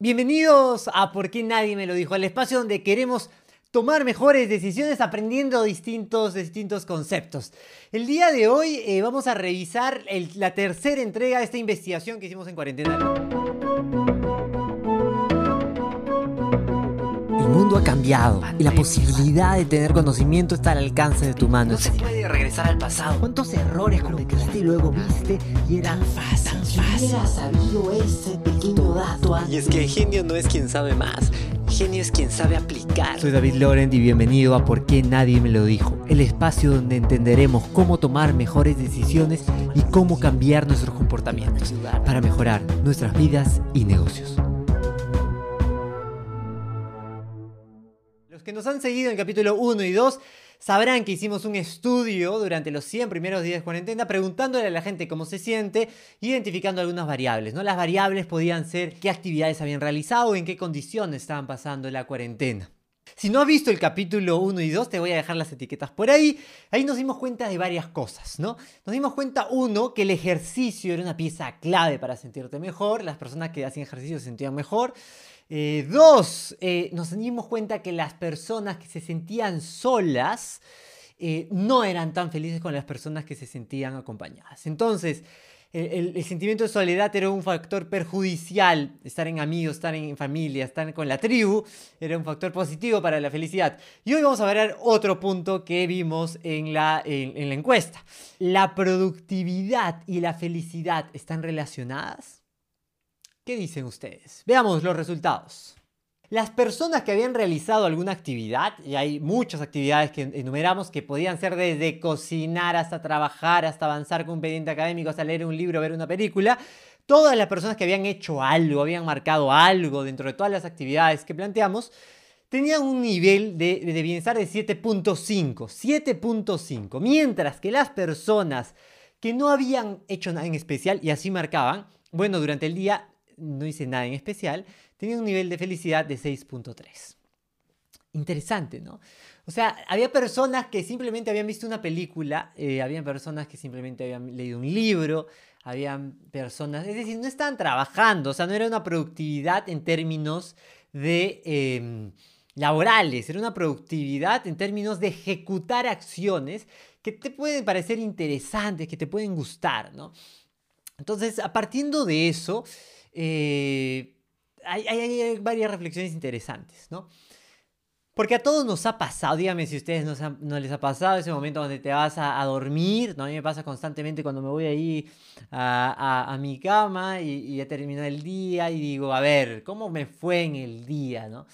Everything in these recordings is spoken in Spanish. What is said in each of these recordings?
Bienvenidos a Por qué nadie me lo dijo, el espacio donde queremos tomar mejores decisiones aprendiendo distintos, distintos conceptos. El día de hoy eh, vamos a revisar la tercera entrega de esta investigación que hicimos en cuarentena. Mundo ha cambiado y la posibilidad de tener conocimiento está al alcance de tu mano. No se puede regresar al pasado. ¿Cuántos errores cometiste y luego viste y eran fácil? Si sabido ese pequeño dato Y es que el genio no es quien sabe más, genio es quien sabe aplicar. Soy David Laurent y bienvenido a Por qué nadie me lo dijo, el espacio donde entenderemos cómo tomar mejores decisiones y cómo cambiar nuestros comportamientos para mejorar nuestras vidas y negocios. Nos han seguido en capítulo 1 y 2 sabrán que hicimos un estudio durante los 100 primeros días de cuarentena preguntándole a la gente cómo se siente, identificando algunas variables. ¿no? Las variables podían ser qué actividades habían realizado, en qué condiciones estaban pasando la cuarentena. Si no has visto el capítulo 1 y 2, te voy a dejar las etiquetas por ahí. Ahí nos dimos cuenta de varias cosas, ¿no? Nos dimos cuenta, uno, que el ejercicio era una pieza clave para sentirte mejor. Las personas que hacían ejercicio se sentían mejor. Eh, dos, eh, nos dimos cuenta que las personas que se sentían solas eh, no eran tan felices con las personas que se sentían acompañadas. Entonces, el, sentimiento de soledad era un factor perjudicial. Estar en amigos, estar en familia, estar con la tribu era un factor positivo para la felicidad. Y hoy vamos a ver otro punto que vimos en la, en la encuesta. ¿La productividad y la felicidad están relacionadas? ¿Qué dicen ustedes? Veamos los resultados. Las personas que habían realizado alguna actividad, y hay muchas actividades que enumeramos que podían ser desde cocinar hasta trabajar, hasta avanzar con un pendiente académico, hasta leer un libro, ver una película, todas las personas que habían hecho algo, habían marcado algo dentro de todas las actividades que planteamos, tenían un nivel de, de bienestar de 7.5, 7.5, mientras que las personas que no habían hecho nada en especial y así marcaban, bueno, durante el día no hice nada en especial, tenía un nivel de felicidad de 6.3. Interesante, ¿no? O sea, había personas que simplemente habían visto una película, eh, habían personas que simplemente habían leído un libro, habían personas, es decir, no estaban trabajando, o sea, no era una productividad en términos de em, laborales, era una productividad en términos de ejecutar acciones que te pueden parecer interesantes, que te pueden gustar, ¿no? Entonces, a partiendo de eso, eh, hay, varias reflexiones interesantes, ¿no? Porque a todos nos ha pasado, dígame si a ustedes no, les ha pasado ese momento donde te vas a, dormir, ¿no? A mí me pasa constantemente cuando me voy ahí a, mi cama y, ya terminó el día y digo, a ver, ¿cómo me fue en el día, ¿no?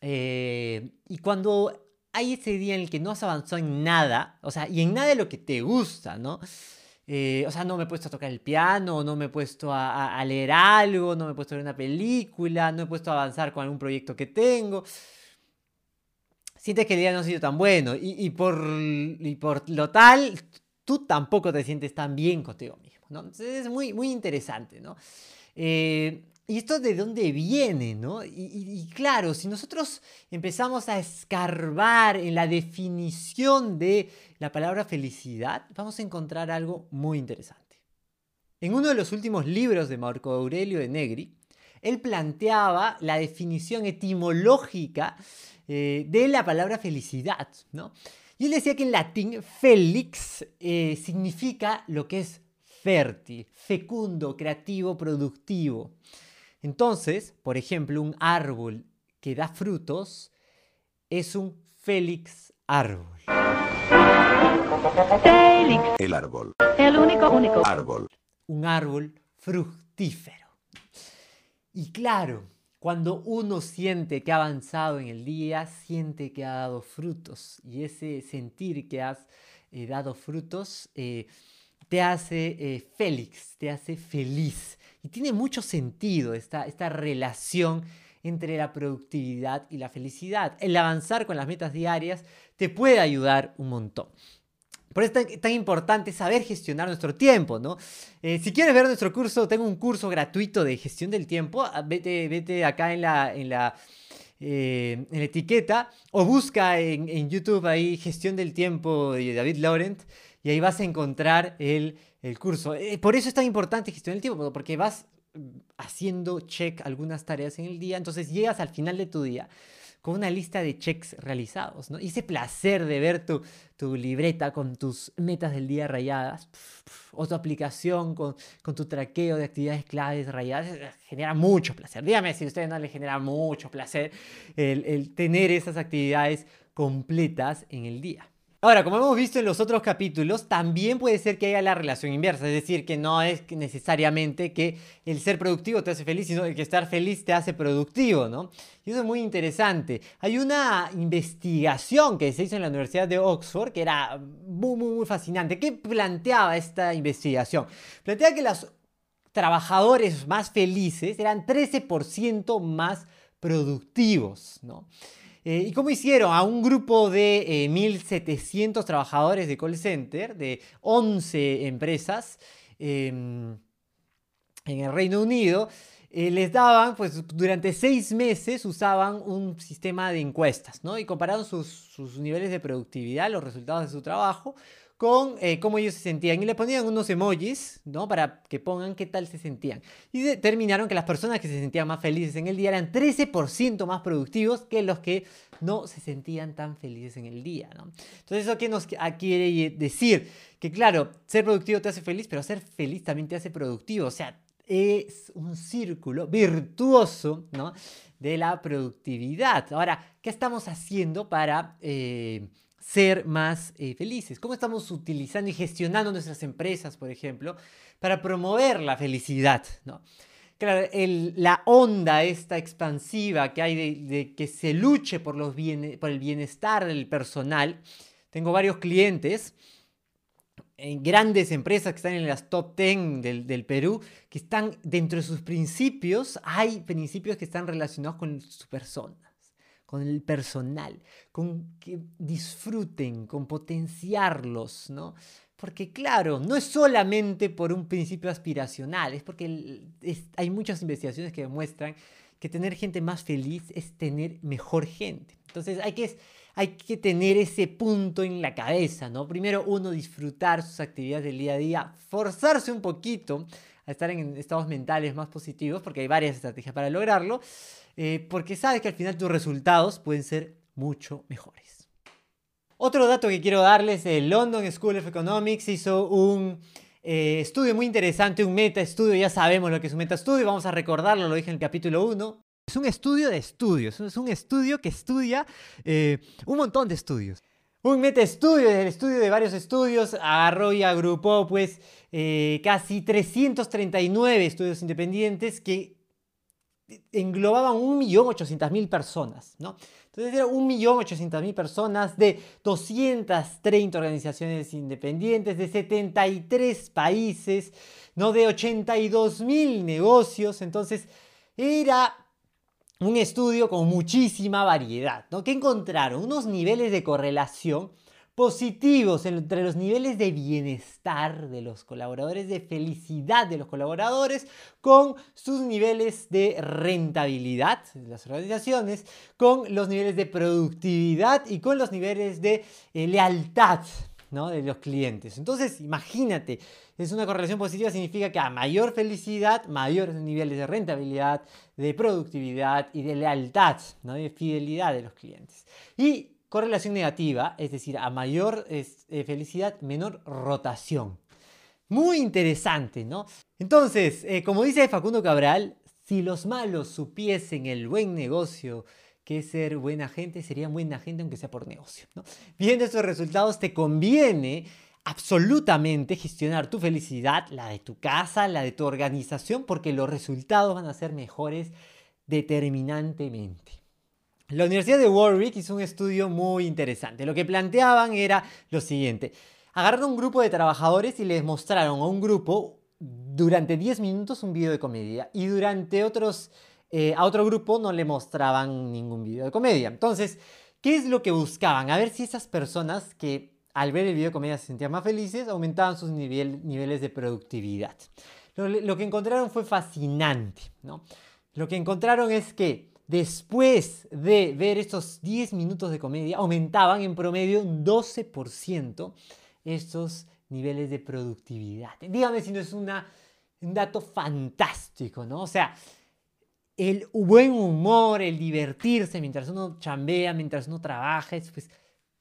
Eh, y cuando hay ese día en el que no has avanzado en nada, o sea, y en nada de lo que te gusta, ¿no? Eh, o sea, no me he puesto a tocar el piano, no me he puesto a, leer algo, no me he puesto a ver una película, no he puesto a avanzar con algún proyecto que tengo. Sientes que el día no ha sido tan bueno y, por, por lo tal, tú tampoco te sientes tan bien contigo mismo, ¿no? Entonces es muy, muy interesante, ¿no? Eh, ¿Y esto de dónde viene? ¿no? Y, claro, si nosotros empezamos a escarbar en la definición de la palabra felicidad, vamos a encontrar algo muy interesante. En uno de los últimos libros de Marco Aurelio de Negri, él planteaba la definición etimológica eh, de la palabra felicidad. ¿no? Y él decía que en latín felix eh, significa lo que es fértil, fecundo, creativo, productivo. Entonces, por ejemplo, un árbol que da frutos es un Félix árbol. Félix. El árbol. El único, único. Árbol. Un árbol fructífero. Y claro, cuando uno siente que ha avanzado en el día, siente que ha dado frutos. Y ese sentir que has eh, dado frutos eh, te hace eh, Félix, te hace feliz. Y tiene mucho sentido esta, esta relación entre la productividad y la felicidad. El avanzar con las metas diarias te puede ayudar un montón. Por eso es tan, importante saber gestionar nuestro tiempo, ¿no? Eh, si quieres ver nuestro curso, tengo un curso gratuito de gestión del tiempo. Ah, vete, vete acá en la, en la, eh, en la etiqueta o busca en, en, YouTube ahí gestión del tiempo de David Laurent y ahí vas a encontrar el, el curso. Eh, por eso es tan importante gestionar el tiempo, porque vas haciendo check algunas tareas en el día, entonces llegas al final de tu día con una lista de checks realizados, ¿no? Y ese placer de ver tu, tu libreta con tus metas del día rayadas, o tu aplicación con, con, tu traqueo de actividades claves rayadas, eh, genera mucho placer. Dígame si a ustedes no les genera mucho placer el, el tener esas actividades completas en el día. Ahora, como hemos visto en los otros capítulos, también puede ser que haya la relación inversa, es decir, que no es necesariamente que el ser productivo te hace feliz, sino que estar feliz te hace productivo, ¿no? Y eso es muy interesante. Hay una investigación que se hizo en la Universidad de Oxford que era muy, muy, muy fascinante. ¿Qué planteaba esta investigación? Planteaba que los trabajadores más felices eran 13% más productivos, ¿no? Eh, ¿Y cómo hicieron? A un grupo de 1.700 eh, trabajadores de call center, de 11 empresas em, en el Reino Unido, eh, les daban, pues durante seis meses usaban un sistema de encuestas, ¿no? Y compararon sus niveles de productividad, los resultados de su trabajo, con eh, cómo ellos se sentían. Y le ponían unos emojis, ¿no? Para que pongan qué tal se sentían. Y determinaron que las personas que se sentían más felices en el día eran 13% más productivos que los que no se sentían tan felices en el día, ¿no? Entonces, ¿eso qué nos quiere decir? Que claro, ser productivo te hace feliz, pero ser feliz también te hace productivo. O sea, es un círculo virtuoso, ¿no? De la productividad. Ahora, ¿qué estamos haciendo para... Eh, ser más eh, felices? ¿Cómo estamos utilizando y gestionando nuestras empresas, por ejemplo, para promover la felicidad? ¿no? Claro, la onda esta expansiva que hay de, que se luche por, el bienestar del personal. Tengo varios clientes en grandes empresas que están en las top 10 del, del, Perú, que están dentro de sus principios, hay principios que están relacionados con su persona con el personal, con que disfruten, con potenciarlos, ¿no? Porque claro, no es solamente por un principio aspiracional, es porque hay muchas investigaciones que demuestran que tener gente más feliz es tener mejor gente. Entonces hay que, hay que tener ese punto en la cabeza, ¿no? Primero uno disfrutar sus actividades del día a día, forzarse un poquito a estar en estados mentales más positivos, porque hay varias estrategias para lograrlo. Eh, porque sabes que al final tus resultados pueden ser mucho mejores. Otro dato que quiero darles, el London School of Economics hizo un eh, estudio muy interesante, un meta estudio, ya sabemos lo que es un meta estudio, vamos a recordarlo, lo dije en el capítulo 1. Es un estudio de estudios, es un estudio que estudia eh, un montón de estudios. Un meta estudio, el estudio de varios estudios, agarró y agrupó pues casi 339 estudios independientes que englobaban 1.800.000 personas, ¿no? Entonces eran 1.800.000 personas de 230 organizaciones independientes, de 73 países, ¿no? De 82.000 negocios, entonces era un estudio con muchísima variedad, ¿no? ¿Qué encontraron? Unos niveles de correlación positivos entre los niveles de bienestar de los colaboradores, de felicidad de los colaboradores, con sus niveles de rentabilidad de las organizaciones, con los niveles de productividad y con los niveles de eh, lealtad ¿no? de los clientes. Entonces, imagínate, es una correlación positiva, significa que a mayor felicidad, mayores niveles de rentabilidad, de productividad y de lealtad, ¿no? de fidelidad de los clientes. Y Correlación negativa, es decir, a mayor eh, felicidad, menor rotación. Muy interesante, ¿no? Entonces, eh, como dice Facundo Cabral, si los malos supiesen el buen negocio que es ser buena gente, serían buena gente aunque sea por negocio. Viendo estos resultados, te conviene absolutamente gestionar tu felicidad, la de tu casa, la de tu organización, porque los resultados van a ser mejores determinantemente. La Universidad de Warwick hizo un estudio muy interesante. Lo que planteaban era lo siguiente. Agarraron un grupo de trabajadores y les mostraron a un grupo durante 10 minutos un video de comedia y durante otros, eh, a otro grupo no le mostraban ningún video de comedia. Entonces, ¿qué es lo que buscaban? A ver si esas personas que al ver el video de comedia se sentían más felices aumentaban sus niveles de productividad. Lo, lo, que encontraron fue fascinante. ¿no? Lo que encontraron es que después de ver estos 10 minutos de comedia, aumentaban en promedio un 12% estos niveles de productividad. Dígame si no es una un dato fantástico, ¿no? O sea, el buen humor, el divertirse mientras uno chambea, mientras uno trabaja, es pues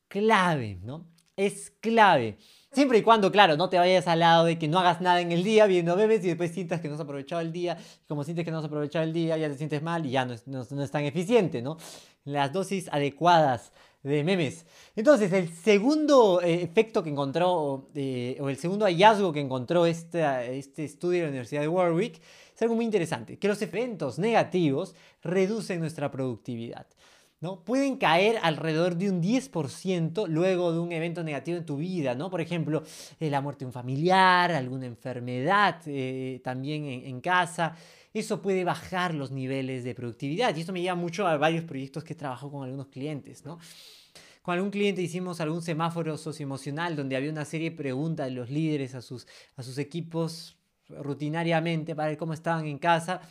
clave, ¿no? Es clave. Siempre y cuando, claro, no te vayas al lado de que no hagas nada en el día viendo bebés y después sientas que no has aprovechado el día. como sientes que no has aprovechado el día, ya te sientes mal y ya no es, no, es tan eficiente, ¿no? Las dosis adecuadas de memes. Entonces, el segundo eh, efecto que encontró, eh, o el segundo hallazgo que encontró este, este estudio de la Universidad de Warwick, es algo muy interesante, que los eventos negativos reducen nuestra productividad. ¿No? Pueden caer alrededor de un 10% luego de un evento negativo en tu vida, ¿no? Por ejemplo, eh, la muerte de un familiar, alguna enfermedad eh, también en, casa. Eso puede bajar los niveles de productividad. Y esto me lleva mucho a varios proyectos que trabajo con algunos clientes, ¿no? Con algún cliente hicimos algún semáforo socioemocional donde había una serie de preguntas de los líderes a sus, a sus equipos rutinariamente para ver cómo estaban en casa,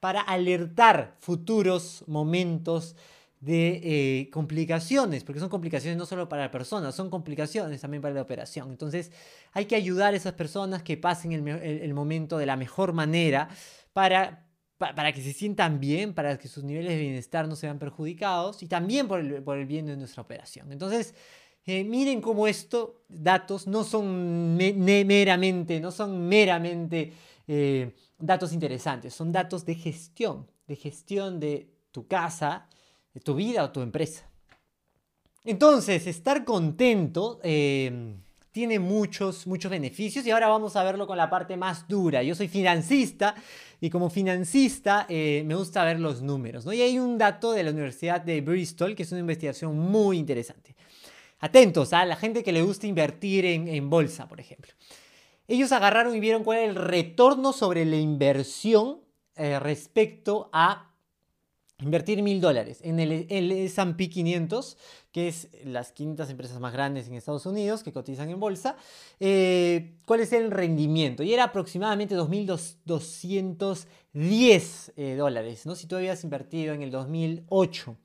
para alertar futuros momentos de eh, complicaciones, porque son complicaciones no solo para la persona, son complicaciones también para la operación. Entonces hay que ayudar a esas personas que pasen el, momento de la mejor manera para, para que se sientan bien, para que sus niveles de bienestar no se vean perjudicados y también por el, por el bien de nuestra operación. Entonces, eh, miren cómo estos datos no son meramente, no son meramente eh, datos interesantes, son datos de gestión, de gestión de tu casa, tu vida o tu empresa. Entonces, estar contento eh, tiene muchos, muchos beneficios y ahora vamos a verlo con la parte más dura. Yo soy financista y como financista me gusta ver los números. ¿no? Y hay un dato de la Universidad de Bristol que es una investigación muy interesante atentos a la gente que le gusta invertir en, bolsa, por ejemplo. Ellos agarraron y vieron cuál era el retorno sobre la inversión eh, respecto a invertir mil dólares en el, S&P 500, que es las 500 empresas más grandes en Estados Unidos que cotizan en bolsa, eh, cuál es el rendimiento. Y era aproximadamente 2.210 eh, dólares, ¿no? si tú habías invertido en el 2008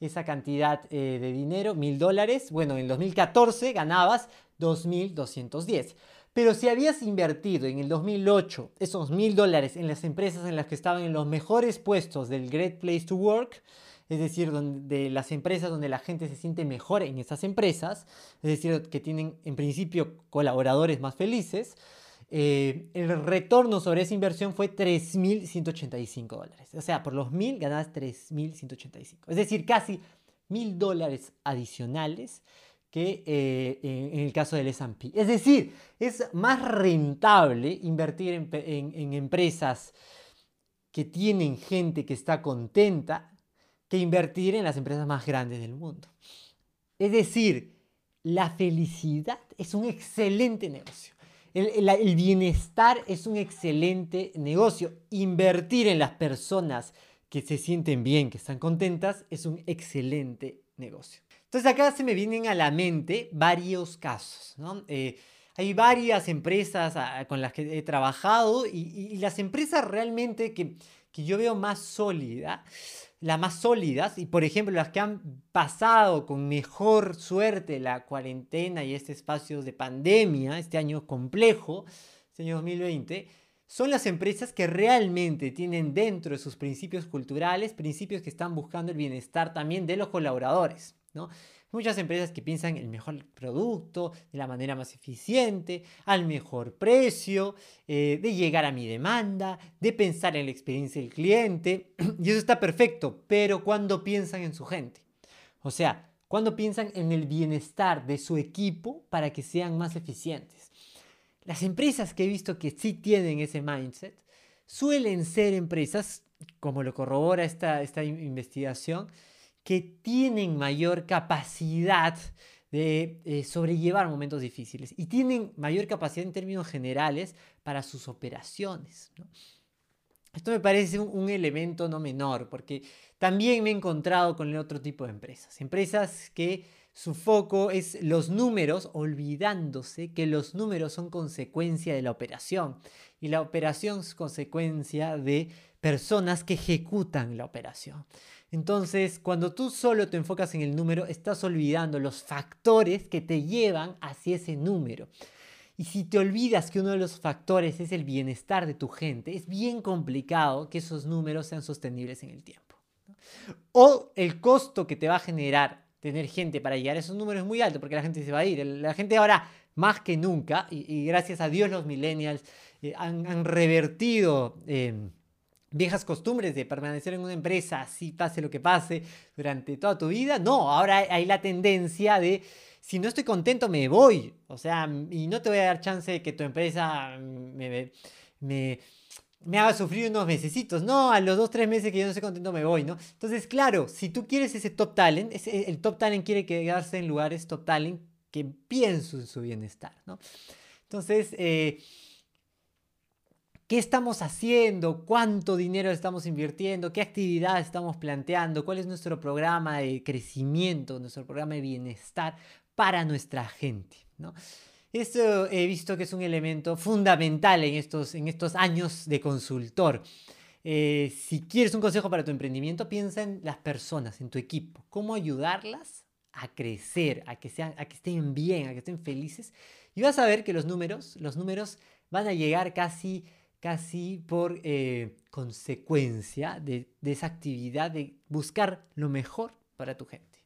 esa cantidad eh, de dinero, mil dólares. Bueno, en 2014 ganabas 2.210. Pero si habías invertido en el 2008 esos mil dólares en las empresas en las que estaban en los mejores puestos del Great Place to Work, es decir, de las empresas donde la gente se siente mejor en esas empresas, es decir, que tienen en principio colaboradores más felices, eh, el retorno sobre esa inversión fue 3.185 dólares. O sea, por los 1.000 ganabas 3.185. Es decir, casi 1.000 dólares adicionales que eh, en, el caso del S&P. Es decir, es más rentable invertir en, empresas que tienen gente que está contenta que invertir en las empresas más grandes del mundo. Es decir, la felicidad es un excelente negocio. El, bienestar es un excelente negocio. Invertir en las personas que se sienten bien, que están contentas, es un excelente negocio. Entonces acá se me vienen a la mente varios casos. Eh, hay varias empresas ah, con las que he trabajado y, las empresas realmente que, que yo veo más sólidas las más sólidas y por ejemplo las que han pasado con mejor suerte la cuarentena y este espacio de pandemia, este año complejo, este año 2020, son las empresas que realmente tienen dentro de sus principios culturales principios que están buscando el bienestar también de los colaboradores. Muchas empresas que piensan el mejor producto, de la manera más eficiente, al mejor precio, eh, de llegar a mi demanda, de pensar en la experiencia del cliente. Y eso está perfecto, pero cuando piensan en su gente. O sea, cuando piensan en el bienestar de su equipo para que sean más eficientes. Las empresas que he visto que sí tienen ese mindset suelen ser empresas, como lo corrobora esta, esta investigación, que tienen mayor capacidad de eh, sobrellevar momentos difíciles y tienen mayor capacidad en términos generales para sus operaciones. Esto me parece un, elemento no menor porque también me he encontrado con el otro tipo de empresas. Empresas que su foco es los números, olvidándose que los números son consecuencia de la operación y la operación es consecuencia de personas que ejecutan la operación. Entonces, cuando tú solo te enfocas en el número, estás olvidando los factores que te llevan hacia ese número. Y si te olvidas que uno de los factores es el bienestar de tu gente, es bien complicado que esos números sean sostenibles en el tiempo. O el costo que te va a generar tener gente para llegar a esos números es muy alto porque la gente se va a ir. La gente ahora, más que nunca, y, gracias a Dios los millennials eh, han, revertido... Em, viejas costumbres de permanecer en una empresa, así pase lo que pase, durante toda tu vida. No, ahora hay la tendencia de si no estoy contento me voy. O sea, y no te voy a dar chance de que tu empresa me, me, me haga sufrir unos mesecitos. No, a los dos, tres meses que yo no estoy contento me voy, ¿no? Entonces, claro, si tú quieres ese top talent, el top talent quiere quedarse en lugares top talent que piensen en su bienestar, ¿no? Entonces, eh, ¿Qué estamos haciendo? ¿Cuánto dinero estamos invirtiendo? ¿Qué actividades estamos planteando? ¿Cuál es nuestro programa de crecimiento, nuestro programa de bienestar para nuestra gente. ¿no? Esto he visto que es un elemento fundamental en estos, en estos años de consultor. Eh, si quieres un consejo para tu emprendimiento, piensa en las personas, en tu equipo. ¿Cómo ayudarlas a crecer, a que, sean, a que estén bien, a que estén felices? Y vas a ver que los números, los números van a llegar casi, casi por eh, consecuencia de, esa actividad de buscar lo mejor para tu gente.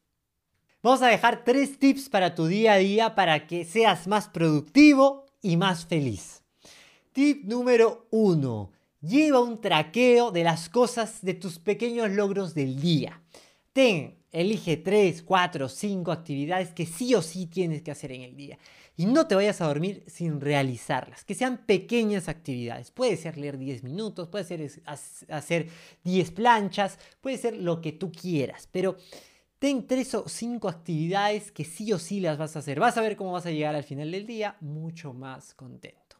Vamos a dejar tres tips para tu día a día para que seas más productivo y más feliz. Tip número uno. Lleva un traqueo de las cosas de tus pequeños logros del día. Ten, elige 3, 4, 5 actividades que sí o sí tienes que hacer en el día. Y no te vayas a dormir sin realizarlas. Que sean pequeñas actividades. Puede ser leer 10 minutos, puede ser hacer 10 planchas, puede ser lo que tú quieras. Pero Ten tres o cinco actividades que sí o sí las vas a hacer. Vas a ver cómo vas a llegar al final del día mucho más contento.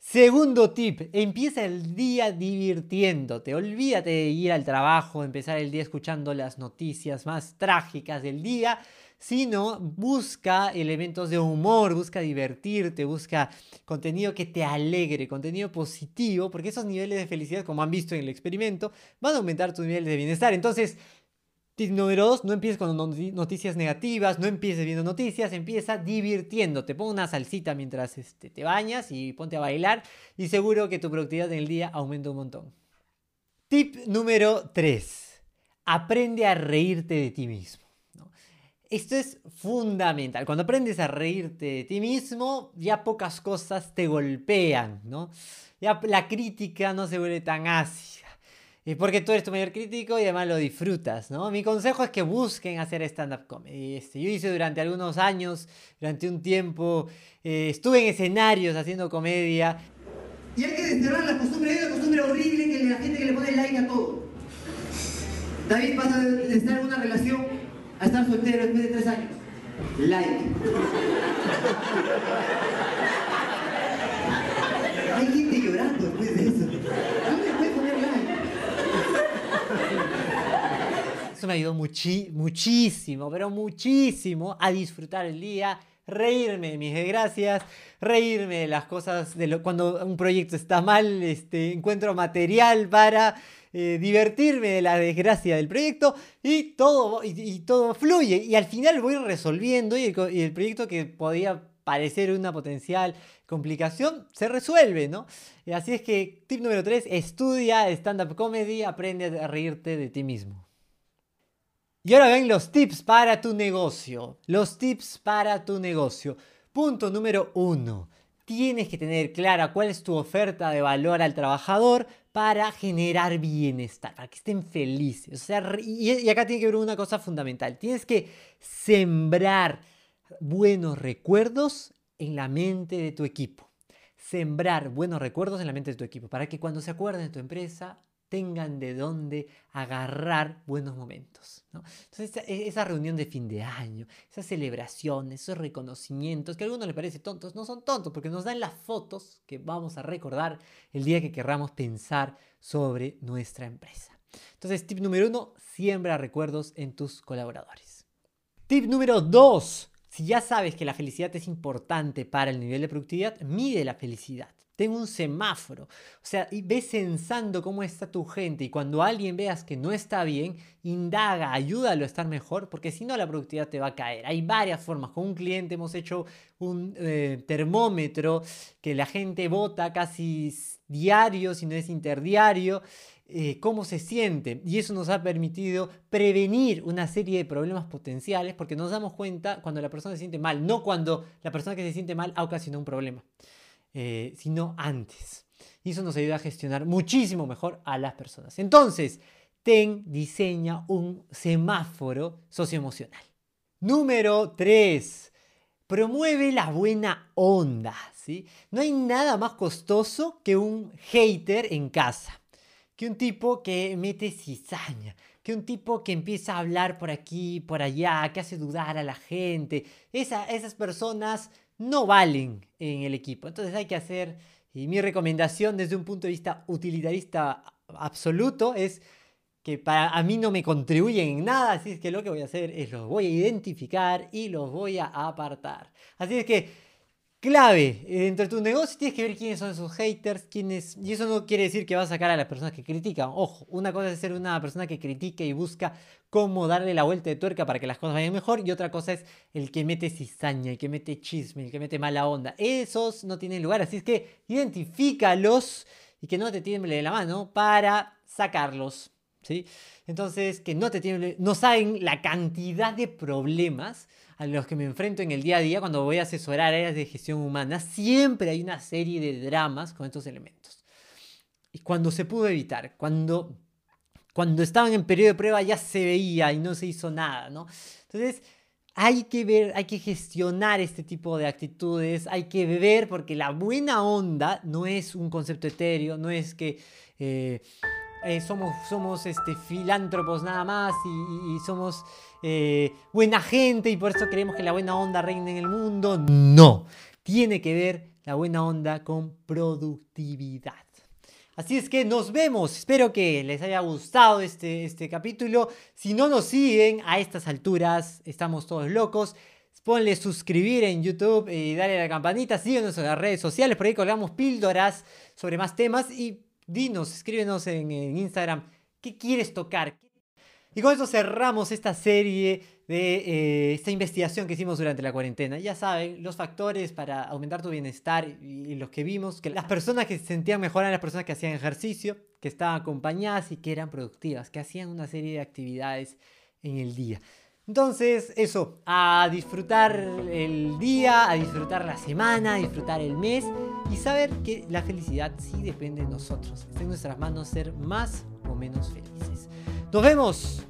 Segundo tip, empieza el día divirtiéndote. Olvídate de ir al trabajo, empezar el día escuchando las noticias más trágicas del día, sino busca elementos de humor, busca divertirte, busca contenido que te alegre, contenido positivo, porque esos niveles de felicidad, como han visto en el experimento, van a aumentar tus niveles de bienestar. Entonces, Tip número dos, no empieces con noticias negativas, no empieces viendo noticias, empieza divirtiéndote. Pon una salsita mientras este, te bañas y ponte a bailar y seguro que tu productividad en el día aumenta un montón. Tip número 3. Aprende a reírte de ti mismo. Esto es fundamental. Cuando aprendes a reírte de ti mismo, ya pocas cosas te golpean, ¿no? Ya la crítica no se vuelve tan ácida. Y porque tú eres tu mayor crítico y además lo disfrutas, ¿no? Mi consejo es que busquen hacer stand-up comedy. Este, yo hice durante algunos años, durante un tiempo, eh, estuve en escenarios haciendo comedia. Y hay que desterrar la costumbre, hay una costumbre horrible que la gente que le pone like a todo. David pasa de estar en una relación a estar soltero después de tres años. Like. hay gente llorando después de eso. Eso me ayudó muchísimo, pero muchísimo a disfrutar el día, reírme de mis desgracias, reírme de las cosas, de lo, cuando un proyecto está mal, este, encuentro material para eh, divertirme de la desgracia del proyecto y todo, y, todo fluye. Y al final voy resolviendo y el, proyecto que podía parecer una potencial complicación, se resuelve, ¿no? Así es que tip número 3, estudia stand-up comedy, aprende a reírte de ti mismo. Y ahora ven los tips para tu negocio. Los tips para tu negocio. Punto número uno. Tienes que tener clara cuál es tu oferta de valor al trabajador para generar bienestar, para que estén felices. O sea, y acá tiene que ver una cosa fundamental. Tienes que sembrar buenos recuerdos en la mente de tu equipo. Sembrar buenos recuerdos en la mente de tu equipo para que cuando se acuerden de tu empresa tengan de dónde agarrar buenos momentos. Entonces, e, esa reunión de fin de año, esas celebraciones, esos reconocimientos, que a algunos les parece tontos, no son tontos, porque nos dan las fotos que vamos a recordar el día que querramos pensar sobre nuestra empresa. Entonces, tip número uno, siembra recuerdos en tus colaboradores. Tip número dos, si ya sabes que la felicidad es importante para el nivel de productividad, mide la felicidad. Ten un semáforo. O sea, y ve censando cómo está tu gente. Y cuando alguien veas que no está bien, indaga, ayúdalo a estar mejor, porque si no la productividad te va a caer. Hay varias formas. Con un cliente hemos hecho un eh, termómetro que la gente vota casi diario, si no es interdiario. Eh, cómo se siente. Y eso nos ha permitido prevenir una serie de problemas potenciales porque nos damos cuenta cuando la persona se siente mal, no cuando la persona que se siente mal ha ocasionado un problema. Eh, sino antes. Y eso nos ayuda a gestionar muchísimo mejor a las personas. Entonces, TEN diseña un semáforo socioemocional. Número 3. Promueve la buena onda. ¿sí? No hay nada más costoso que un hater en casa. Que un tipo que mete cizaña. Que un tipo que empieza a hablar por aquí, por allá, que hace dudar a la gente. esas personas no valen en el equipo. Entonces hay que hacer, y mi recomendación desde un punto de vista utilitarista absoluto es que para a mí no me contribuyen en nada, así es que lo que voy a hacer es los voy a identificar y los voy a apartar. Así es que clave dentro de tu negocio tienes que ver quiénes son esos haters, quiénes... Y eso no quiere decir que vas a sacar a las personas que critican. Ojo, una cosa es ser una persona que critique y busca cómo darle la vuelta de tuerca para que las cosas vayan mejor. Y otra cosa es el que mete cizaña, el que mete chisme, el que mete mala onda. Esos no tienen lugar. Así es que identifícalos y que no te tiemble la mano para sacarlos. ¿sí? Entonces, que no te tiemble, no saben la cantidad de problemas a los que me enfrento en el día a día cuando voy a asesorar áreas de gestión humana, siempre hay una serie de dramas con estos elementos. Y cuando se pudo evitar, cuando, cuando estaban en periodo de prueba ya se veía y no se hizo nada, ¿no? Entonces, hay que ver, hay que gestionar este tipo de actitudes, hay que ver, porque la buena onda no es un concepto etéreo, no es que... Eh, eh, somos, somos este, filántropos nada más y, somos eh, buena gente y por eso queremos que la buena onda reine en el mundo. No, tiene que ver la buena onda con productividad. Así es que nos vemos. Espero que les haya gustado este, este capítulo. Si no nos siguen a estas alturas, estamos todos locos. Ponle suscribir en YouTube y dale a la campanita. Síguenos en las redes sociales. Por ahí colgamos píldoras sobre más temas. Y dinos, escríbenos en, Instagram qué quieres tocar. Y con eso cerramos esta serie de eh, esta investigación que hicimos durante la cuarentena. Ya saben, los factores para aumentar tu bienestar y, los que vimos, que las personas que se sentían mejor eran las personas que hacían ejercicio, que estaban acompañadas y que eran productivas, que hacían una serie de actividades en el día. Entonces, eso, a disfrutar el día, a disfrutar la semana, a disfrutar el mes y saber que la felicidad sí depende de nosotros. Está en nuestras manos ser más o menos felices. Nos vemos